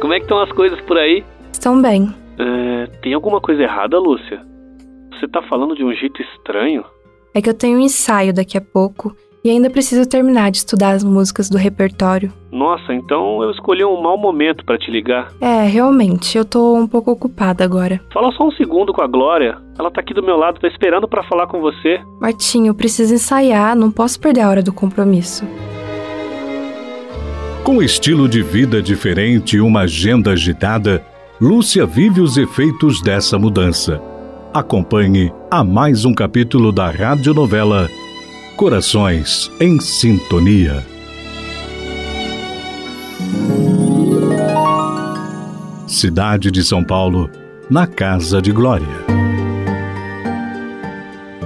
Como é que estão as coisas por aí? Estão bem. É, tem alguma coisa errada, Lúcia? Você tá falando de um jeito estranho? É que eu tenho um ensaio daqui a pouco e ainda preciso terminar de estudar as músicas do repertório. Nossa, então eu escolhi um mau momento para te ligar. É, realmente, eu tô um pouco ocupada agora. Fala só um segundo com a Glória. Ela tá aqui do meu lado, tá esperando para falar com você. Martinho, eu preciso ensaiar, não posso perder a hora do compromisso. Com estilo de vida diferente e uma agenda agitada, Lúcia vive os efeitos dessa mudança. Acompanhe a mais um capítulo da radionovela Corações em Sintonia. Cidade de São Paulo, na Casa de Glória.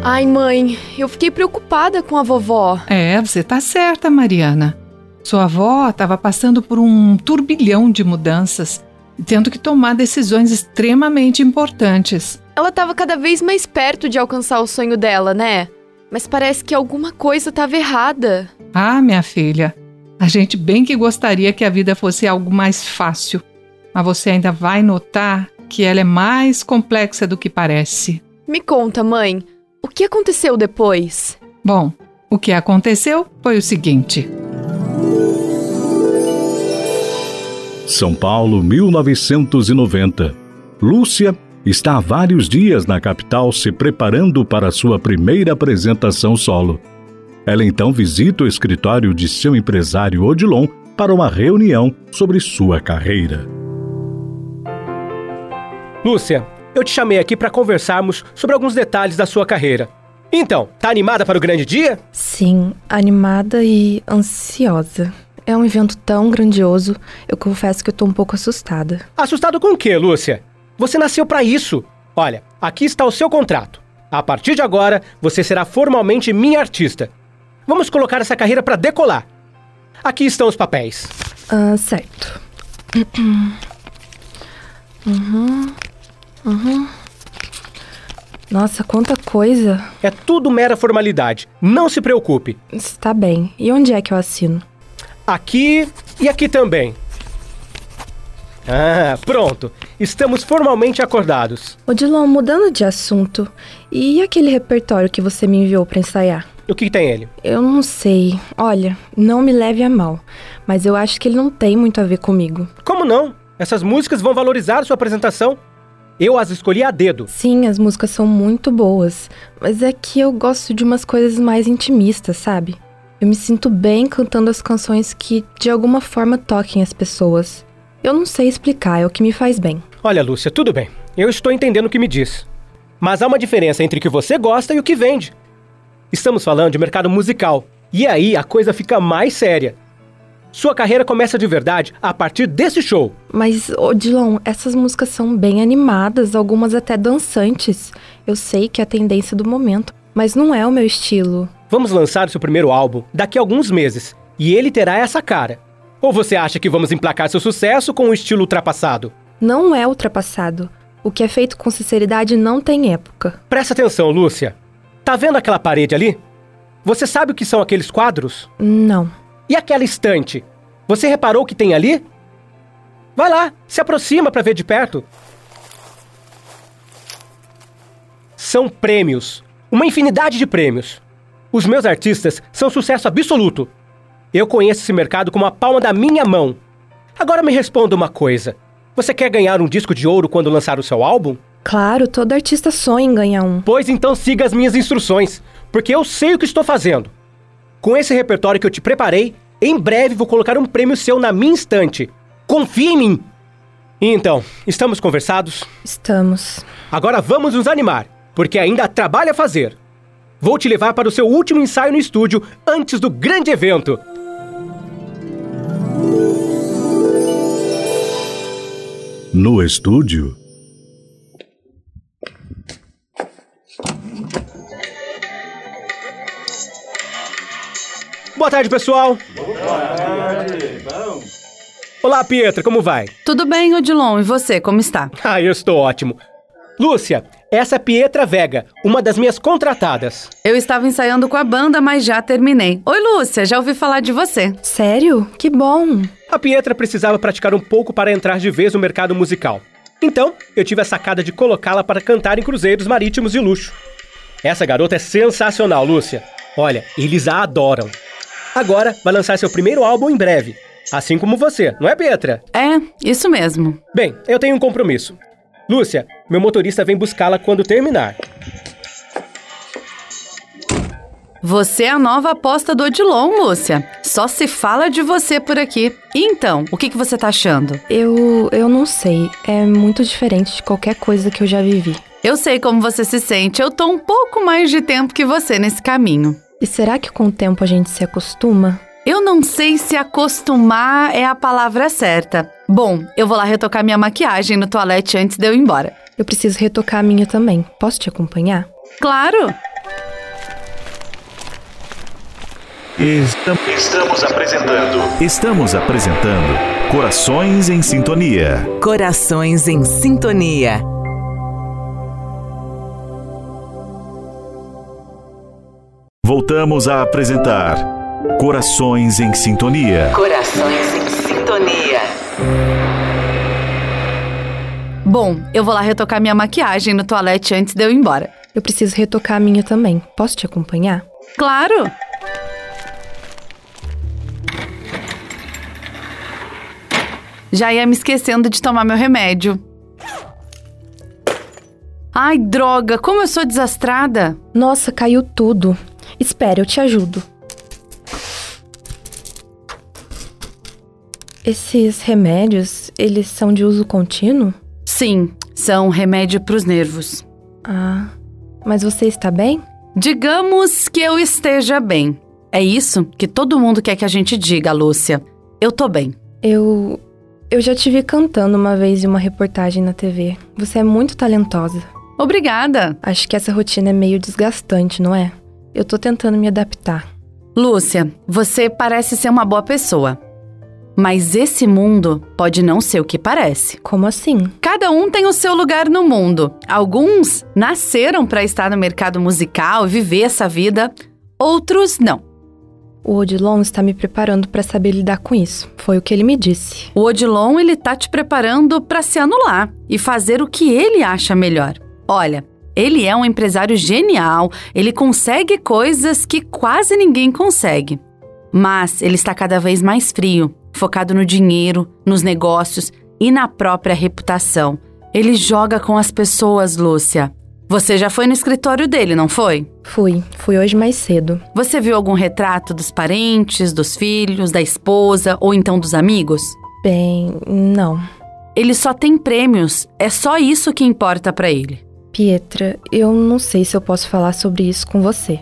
Ai, mãe, eu fiquei preocupada com a vovó. É, você tá certa, Mariana. Sua avó estava passando por um turbilhão de mudanças, tendo que tomar decisões extremamente importantes. Ela estava cada vez mais perto de alcançar o sonho dela, né? Mas parece que alguma coisa estava errada. Ah, minha filha, a gente bem que gostaria que a vida fosse algo mais fácil, mas você ainda vai notar que ela é mais complexa do que parece. Me conta, mãe, o que aconteceu depois? Bom, o que aconteceu foi o seguinte. São Paulo, 1990. Lúcia está há vários dias na capital se preparando para sua primeira apresentação solo. Ela então visita o escritório de seu empresário Odilon para uma reunião sobre sua carreira. Lúcia, eu te chamei aqui para conversarmos sobre alguns detalhes da sua carreira. Então, tá animada para o grande dia? Sim, animada e ansiosa. É um evento tão grandioso, eu confesso que eu tô um pouco assustada. Assustado com o quê, Lúcia? Você nasceu para isso. Olha, aqui está o seu contrato. A partir de agora, você será formalmente minha artista. Vamos colocar essa carreira para decolar. Aqui estão os papéis. Ah, certo. Uhum. Uhum. Nossa, quanta coisa. É tudo mera formalidade. Não se preocupe. Está bem. E onde é que eu assino? Aqui e aqui também. Ah, pronto. Estamos formalmente acordados. Odilon, mudando de assunto, e aquele repertório que você me enviou para ensaiar? O que, que tem ele? Eu não sei. Olha, não me leve a mal, mas eu acho que ele não tem muito a ver comigo. Como não? Essas músicas vão valorizar sua apresentação. Eu as escolhi a dedo. Sim, as músicas são muito boas, mas é que eu gosto de umas coisas mais intimistas, sabe? Eu me sinto bem cantando as canções que de alguma forma toquem as pessoas. Eu não sei explicar, é o que me faz bem. Olha, Lúcia, tudo bem. Eu estou entendendo o que me diz. Mas há uma diferença entre o que você gosta e o que vende. Estamos falando de mercado musical. E aí a coisa fica mais séria. Sua carreira começa de verdade a partir desse show. Mas, Odilon, essas músicas são bem animadas, algumas até dançantes. Eu sei que é a tendência do momento, mas não é o meu estilo. Vamos lançar seu primeiro álbum daqui a alguns meses. E ele terá essa cara. Ou você acha que vamos emplacar seu sucesso com um estilo ultrapassado? Não é ultrapassado. O que é feito com sinceridade não tem época. Presta atenção, Lúcia. Tá vendo aquela parede ali? Você sabe o que são aqueles quadros? Não. E aquela estante? Você reparou o que tem ali? Vai lá, se aproxima para ver de perto. São prêmios. Uma infinidade de prêmios. Os meus artistas são sucesso absoluto. Eu conheço esse mercado como a palma da minha mão. Agora me responda uma coisa. Você quer ganhar um disco de ouro quando lançar o seu álbum? Claro, todo artista sonha em ganhar um. Pois então siga as minhas instruções, porque eu sei o que estou fazendo. Com esse repertório que eu te preparei, em breve vou colocar um prêmio seu na minha estante. Confie em mim! Então, estamos conversados? Estamos. Agora vamos nos animar, porque ainda há trabalho a fazer. Vou te levar para o seu último ensaio no estúdio antes do grande evento. No estúdio, Boa tarde, pessoal. Olá, Pietra, como vai? Tudo bem, Odilon, e você, como está? Ah, eu estou ótimo. Lúcia, essa é Pietra Vega, uma das minhas contratadas. Eu estava ensaiando com a banda, mas já terminei. Oi, Lúcia, já ouvi falar de você. Sério? Que bom. A Pietra precisava praticar um pouco para entrar de vez no mercado musical. Então, eu tive a sacada de colocá-la para cantar em cruzeiros marítimos de luxo. Essa garota é sensacional, Lúcia. Olha, eles a adoram. Agora vai lançar seu primeiro álbum em breve. Assim como você, não é, Pietra? É, isso mesmo. Bem, eu tenho um compromisso. Lúcia, meu motorista vem buscá-la quando terminar. Você é a nova aposta do Odilon, Lúcia. Só se fala de você por aqui. E então, o que, que você tá achando? Eu. eu não sei. É muito diferente de qualquer coisa que eu já vivi. Eu sei como você se sente. Eu tô um pouco mais de tempo que você nesse caminho. E será que com o tempo a gente se acostuma? Eu não sei se acostumar é a palavra certa. Bom, eu vou lá retocar minha maquiagem no toalete antes de eu ir embora. Eu preciso retocar a minha também. Posso te acompanhar? Claro! Estamos, estamos apresentando. Estamos apresentando Corações em Sintonia. Corações em Sintonia. Voltamos a apresentar Corações em Sintonia. Corações em Sintonia. Bom, eu vou lá retocar minha maquiagem no toalete antes de eu ir embora. Eu preciso retocar a minha também. Posso te acompanhar? Claro! Já ia me esquecendo de tomar meu remédio. Ai, droga, como eu sou desastrada! Nossa, caiu tudo. Espera, eu te ajudo. Esses remédios, eles são de uso contínuo? Sim, são remédio para os nervos. Ah, mas você está bem? Digamos que eu esteja bem. É isso que todo mundo quer que a gente diga, Lúcia. Eu tô bem. Eu. Eu já te vi cantando uma vez em uma reportagem na TV. Você é muito talentosa. Obrigada. Acho que essa rotina é meio desgastante, não é? Eu tô tentando me adaptar. Lúcia, você parece ser uma boa pessoa. Mas esse mundo pode não ser o que parece. Como assim? Cada um tem o seu lugar no mundo. Alguns nasceram para estar no mercado musical e viver essa vida, outros não. O Odilon está me preparando para saber lidar com isso. Foi o que ele me disse. O Odilon ele tá te preparando para se anular e fazer o que ele acha melhor. Olha, ele é um empresário genial, ele consegue coisas que quase ninguém consegue. Mas ele está cada vez mais frio, focado no dinheiro, nos negócios e na própria reputação. Ele joga com as pessoas, Lúcia. Você já foi no escritório dele, não foi? Fui, fui hoje mais cedo. Você viu algum retrato dos parentes, dos filhos, da esposa ou então dos amigos? Bem, não. Ele só tem prêmios, é só isso que importa para ele. Pietra, eu não sei se eu posso falar sobre isso com você,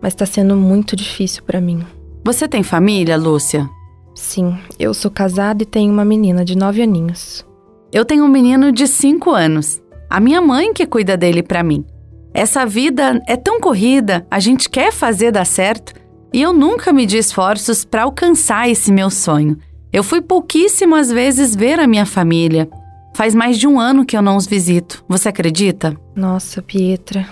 mas tá sendo muito difícil para mim. Você tem família, Lúcia? Sim, eu sou casada e tenho uma menina de nove aninhos. Eu tenho um menino de cinco anos. A minha mãe que cuida dele para mim. Essa vida é tão corrida, a gente quer fazer dar certo, e eu nunca medi esforços para alcançar esse meu sonho. Eu fui pouquíssimas vezes ver a minha família. Faz mais de um ano que eu não os visito. Você acredita? Nossa, Pietra.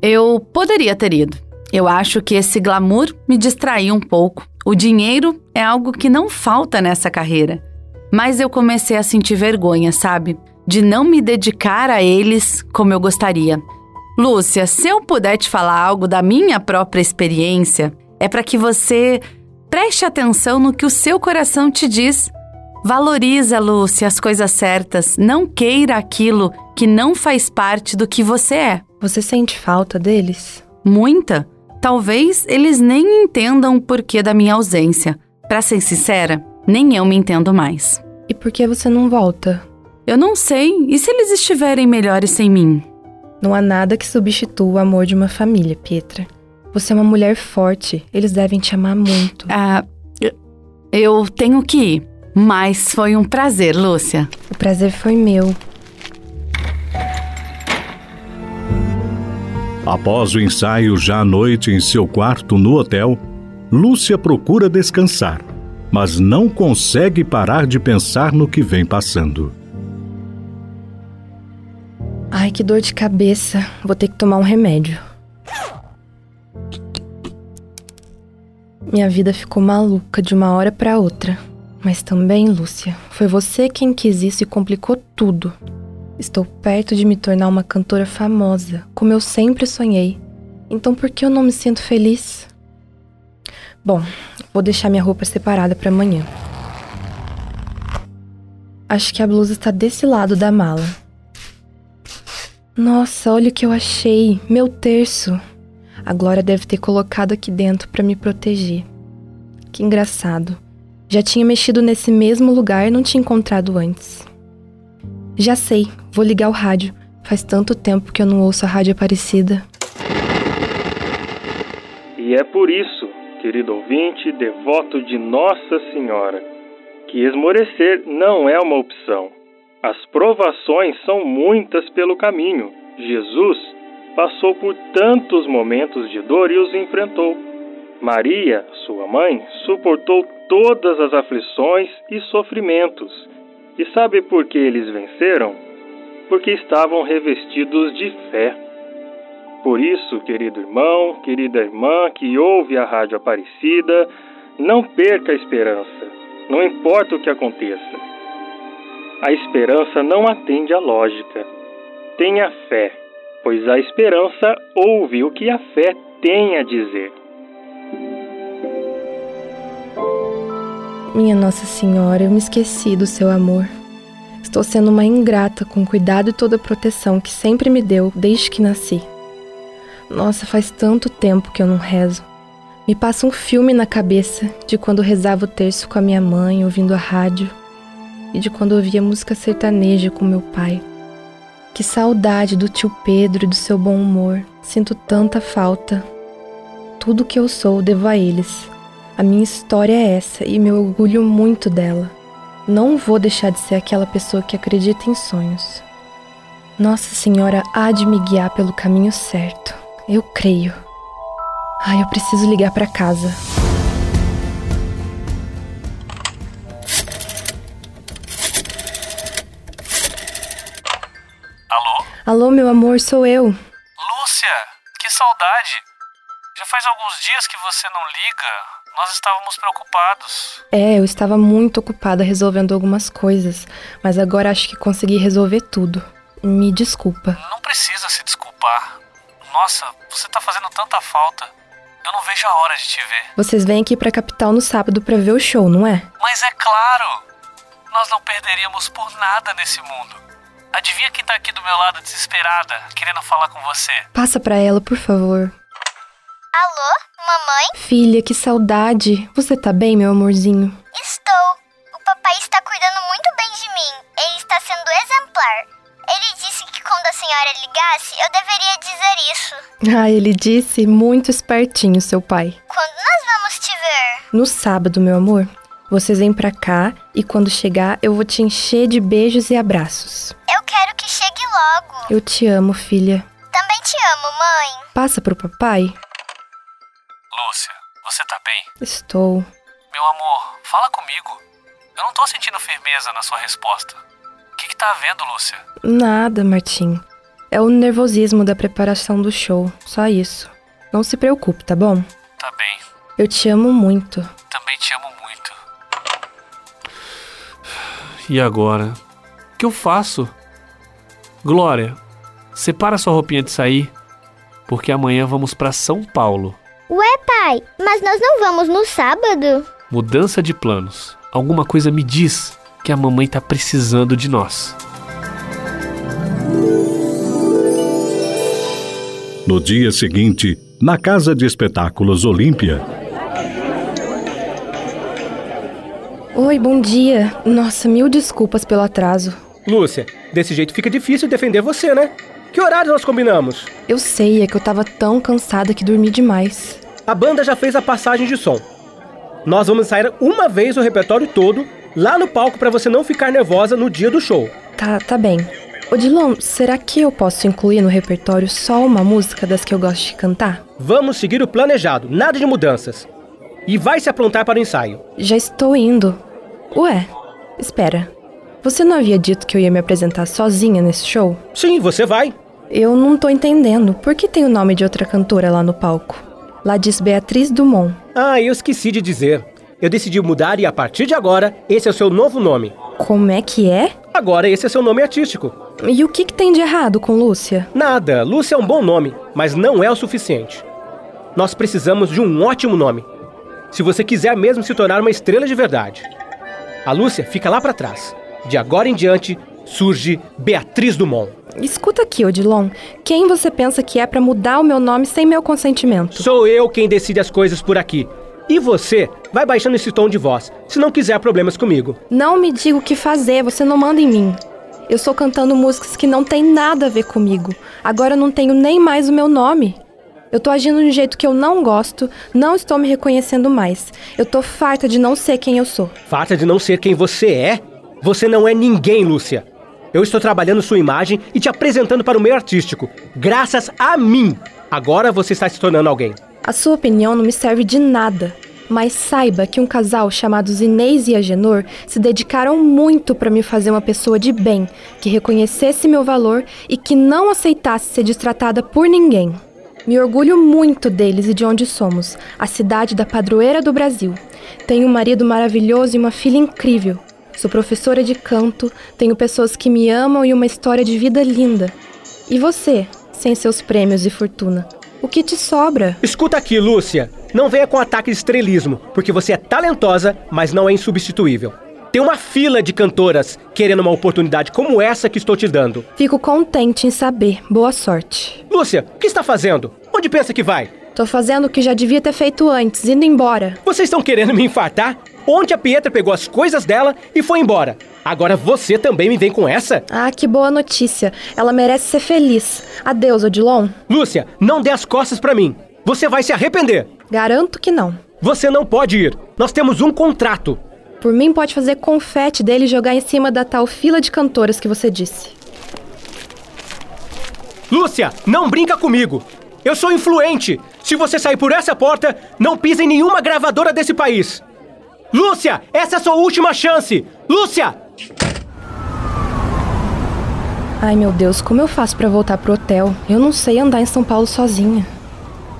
Eu poderia ter ido. Eu acho que esse glamour me distraiu um pouco. O dinheiro é algo que não falta nessa carreira. Mas eu comecei a sentir vergonha, sabe? De não me dedicar a eles como eu gostaria. Lúcia, se eu puder te falar algo da minha própria experiência, é para que você preste atenção no que o seu coração te diz. Valoriza, Lúcia, as coisas certas. Não queira aquilo que não faz parte do que você é. Você sente falta deles? Muita. Talvez eles nem entendam o porquê da minha ausência. Para ser sincera, nem eu me entendo mais. E por que você não volta? Eu não sei. E se eles estiverem melhores sem mim? Não há nada que substitua o amor de uma família, Pietra. Você é uma mulher forte. Eles devem te amar muito. Ah, eu tenho que ir. Mas foi um prazer, Lúcia. O prazer foi meu. Após o ensaio, já à noite em seu quarto no hotel, Lúcia procura descansar, mas não consegue parar de pensar no que vem passando. Ai, que dor de cabeça. Vou ter que tomar um remédio. Minha vida ficou maluca de uma hora para outra. Mas também, Lúcia, foi você quem quis isso e complicou tudo. Estou perto de me tornar uma cantora famosa, como eu sempre sonhei. Então por que eu não me sinto feliz? Bom, vou deixar minha roupa separada para amanhã. Acho que a blusa está desse lado da mala. Nossa, olha o que eu achei, meu terço. A Glória deve ter colocado aqui dentro para me proteger. Que engraçado. Já tinha mexido nesse mesmo lugar e não tinha encontrado antes. Já sei, vou ligar o rádio. Faz tanto tempo que eu não ouço a rádio Aparecida. E é por isso, querido ouvinte, devoto de Nossa Senhora, que esmorecer não é uma opção. As provações são muitas pelo caminho. Jesus passou por tantos momentos de dor e os enfrentou. Maria, sua mãe, suportou todas as aflições e sofrimentos. E sabe por que eles venceram? Porque estavam revestidos de fé. Por isso, querido irmão, querida irmã que ouve a Rádio Aparecida, não perca a esperança, não importa o que aconteça. A esperança não atende à lógica. Tenha fé, pois a esperança ouve o que a fé tem a dizer. Minha Nossa Senhora, eu me esqueci do seu amor. Estou sendo uma ingrata com o cuidado e toda a proteção que sempre me deu desde que nasci. Nossa, faz tanto tempo que eu não rezo. Me passa um filme na cabeça de quando rezava o terço com a minha mãe, ouvindo a rádio, e de quando ouvia música sertaneja com meu pai. Que saudade do tio Pedro e do seu bom humor. Sinto tanta falta. Tudo que eu sou devo a eles. A minha história é essa e me orgulho muito dela. Não vou deixar de ser aquela pessoa que acredita em sonhos. Nossa Senhora há de me guiar pelo caminho certo. Eu creio. Ai, eu preciso ligar para casa. Alô? Alô, meu amor, sou eu. Lúcia, que saudade. Já faz alguns dias que você não liga. Nós estávamos preocupados. É, eu estava muito ocupada resolvendo algumas coisas, mas agora acho que consegui resolver tudo. Me desculpa. Não precisa se desculpar. Nossa, você tá fazendo tanta falta. Eu não vejo a hora de te ver. Vocês vêm aqui pra capital no sábado para ver o show, não é? Mas é claro! Nós não perderíamos por nada nesse mundo. Adivinha quem tá aqui do meu lado desesperada, querendo falar com você? Passa pra ela, por favor. Alô, mamãe? Filha, que saudade. Você tá bem, meu amorzinho? Estou. O papai está cuidando muito bem de mim. Ele está sendo exemplar. Ele disse que quando a senhora ligasse, eu deveria dizer isso. Ah, ele disse muito espertinho, seu pai. Quando nós vamos te ver? No sábado, meu amor. Vocês vêm pra cá e quando chegar eu vou te encher de beijos e abraços. Eu quero que chegue logo. Eu te amo, filha. Também te amo, mãe. Passa pro papai. Lúcia, você tá bem? Estou. Meu amor, fala comigo. Eu não tô sentindo firmeza na sua resposta. O que, que tá havendo, Lúcia? Nada, Martim. É o nervosismo da preparação do show. Só isso. Não se preocupe, tá bom? Tá bem. Eu te amo muito. Também te amo muito. E agora? O que eu faço? Glória, separa sua roupinha de sair, porque amanhã vamos para São Paulo. Ué, pai, mas nós não vamos no sábado? Mudança de planos. Alguma coisa me diz que a mamãe tá precisando de nós. No dia seguinte, na Casa de Espetáculos Olímpia. Oi, bom dia. Nossa, mil desculpas pelo atraso. Lúcia, desse jeito fica difícil defender você, né? Que horário nós combinamos? Eu sei, é que eu tava tão cansada que dormi demais. A banda já fez a passagem de som. Nós vamos sair uma vez o repertório todo lá no palco para você não ficar nervosa no dia do show. Tá, tá bem. Odilon, será que eu posso incluir no repertório só uma música das que eu gosto de cantar? Vamos seguir o planejado, nada de mudanças. E vai se aprontar para o ensaio. Já estou indo. Ué, espera. Você não havia dito que eu ia me apresentar sozinha nesse show? Sim, você vai. Eu não tô entendendo. Por que tem o nome de outra cantora lá no palco? Lá diz Beatriz Dumont. Ah, eu esqueci de dizer. Eu decidi mudar e a partir de agora, esse é o seu novo nome. Como é que é? Agora esse é seu nome artístico. E o que, que tem de errado com Lúcia? Nada. Lúcia é um bom nome, mas não é o suficiente. Nós precisamos de um ótimo nome. Se você quiser mesmo se tornar uma estrela de verdade. A Lúcia fica lá para trás. De agora em diante, surge Beatriz Dumont. Escuta aqui, Odilon. Quem você pensa que é para mudar o meu nome sem meu consentimento? Sou eu quem decide as coisas por aqui. E você vai baixando esse tom de voz, se não quiser problemas comigo. Não me diga o que fazer, você não manda em mim. Eu estou cantando músicas que não têm nada a ver comigo. Agora eu não tenho nem mais o meu nome. Eu tô agindo de um jeito que eu não gosto, não estou me reconhecendo mais. Eu tô farta de não ser quem eu sou. Farta de não ser quem você é? Você não é ninguém, Lúcia. Eu estou trabalhando sua imagem e te apresentando para o meio artístico. Graças a mim. Agora você está se tornando alguém. A sua opinião não me serve de nada. Mas saiba que um casal chamados Inês e Agenor se dedicaram muito para me fazer uma pessoa de bem, que reconhecesse meu valor e que não aceitasse ser destratada por ninguém. Me orgulho muito deles e de onde somos, a cidade da padroeira do Brasil. Tenho um marido maravilhoso e uma filha incrível. Sou professora de canto, tenho pessoas que me amam e uma história de vida linda. E você, sem seus prêmios e fortuna? O que te sobra? Escuta aqui, Lúcia. Não venha com ataque de estrelismo, porque você é talentosa, mas não é insubstituível. Tem uma fila de cantoras querendo uma oportunidade como essa que estou te dando. Fico contente em saber. Boa sorte. Lúcia, o que está fazendo? Onde pensa que vai? Tô fazendo o que já devia ter feito antes, indo embora. Vocês estão querendo me infartar? Ontem a Pietra pegou as coisas dela e foi embora. Agora você também me vem com essa? Ah, que boa notícia. Ela merece ser feliz. Adeus, Odilon. Lúcia, não dê as costas para mim. Você vai se arrepender. Garanto que não. Você não pode ir. Nós temos um contrato. Por mim, pode fazer confete dele e jogar em cima da tal fila de cantoras que você disse. Lúcia, não brinca comigo. Eu sou influente. Se você sair por essa porta, não pisa em nenhuma gravadora desse país. Lúcia, essa é a sua última chance! Lúcia! Ai meu Deus, como eu faço para voltar pro hotel? Eu não sei andar em São Paulo sozinha.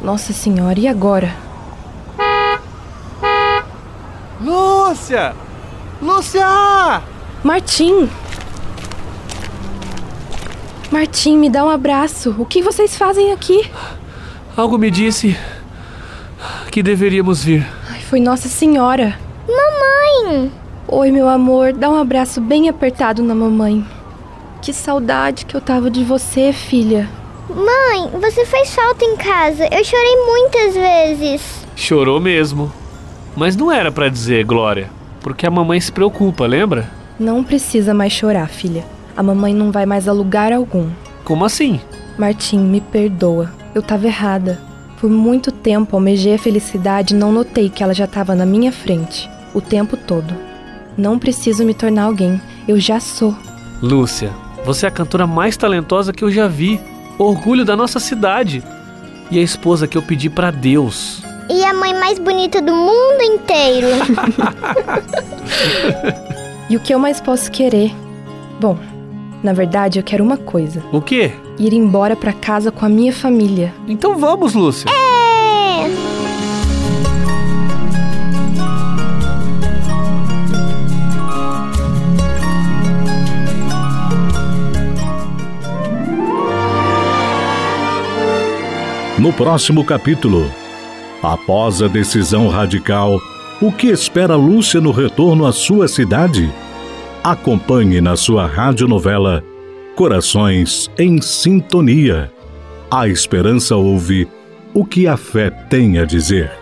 Nossa senhora, e agora? Lúcia! Lúcia! Martim! Martim, me dá um abraço. O que vocês fazem aqui? Algo me disse que deveríamos vir. Ai, foi Nossa Senhora. Oi, meu amor, dá um abraço bem apertado na mamãe. Que saudade que eu tava de você, filha. Mãe, você fez falta em casa. Eu chorei muitas vezes. Chorou mesmo. Mas não era para dizer, Glória, porque a mamãe se preocupa, lembra? Não precisa mais chorar, filha. A mamãe não vai mais a lugar algum. Como assim? Martim, me perdoa. Eu tava errada. Por muito tempo almejei a felicidade e não notei que ela já estava na minha frente, o tempo todo. Não preciso me tornar alguém, eu já sou. Lúcia, você é a cantora mais talentosa que eu já vi. Orgulho da nossa cidade. E a esposa que eu pedi para Deus. E a mãe mais bonita do mundo inteiro. e o que eu mais posso querer? Bom, na verdade eu quero uma coisa. O quê? Ir embora para casa com a minha família. Então vamos, Lúcia. É! No próximo capítulo, após a decisão radical, o que espera Lúcia no retorno à sua cidade? Acompanhe na sua radionovela Corações em Sintonia. A esperança ouve o que a fé tem a dizer.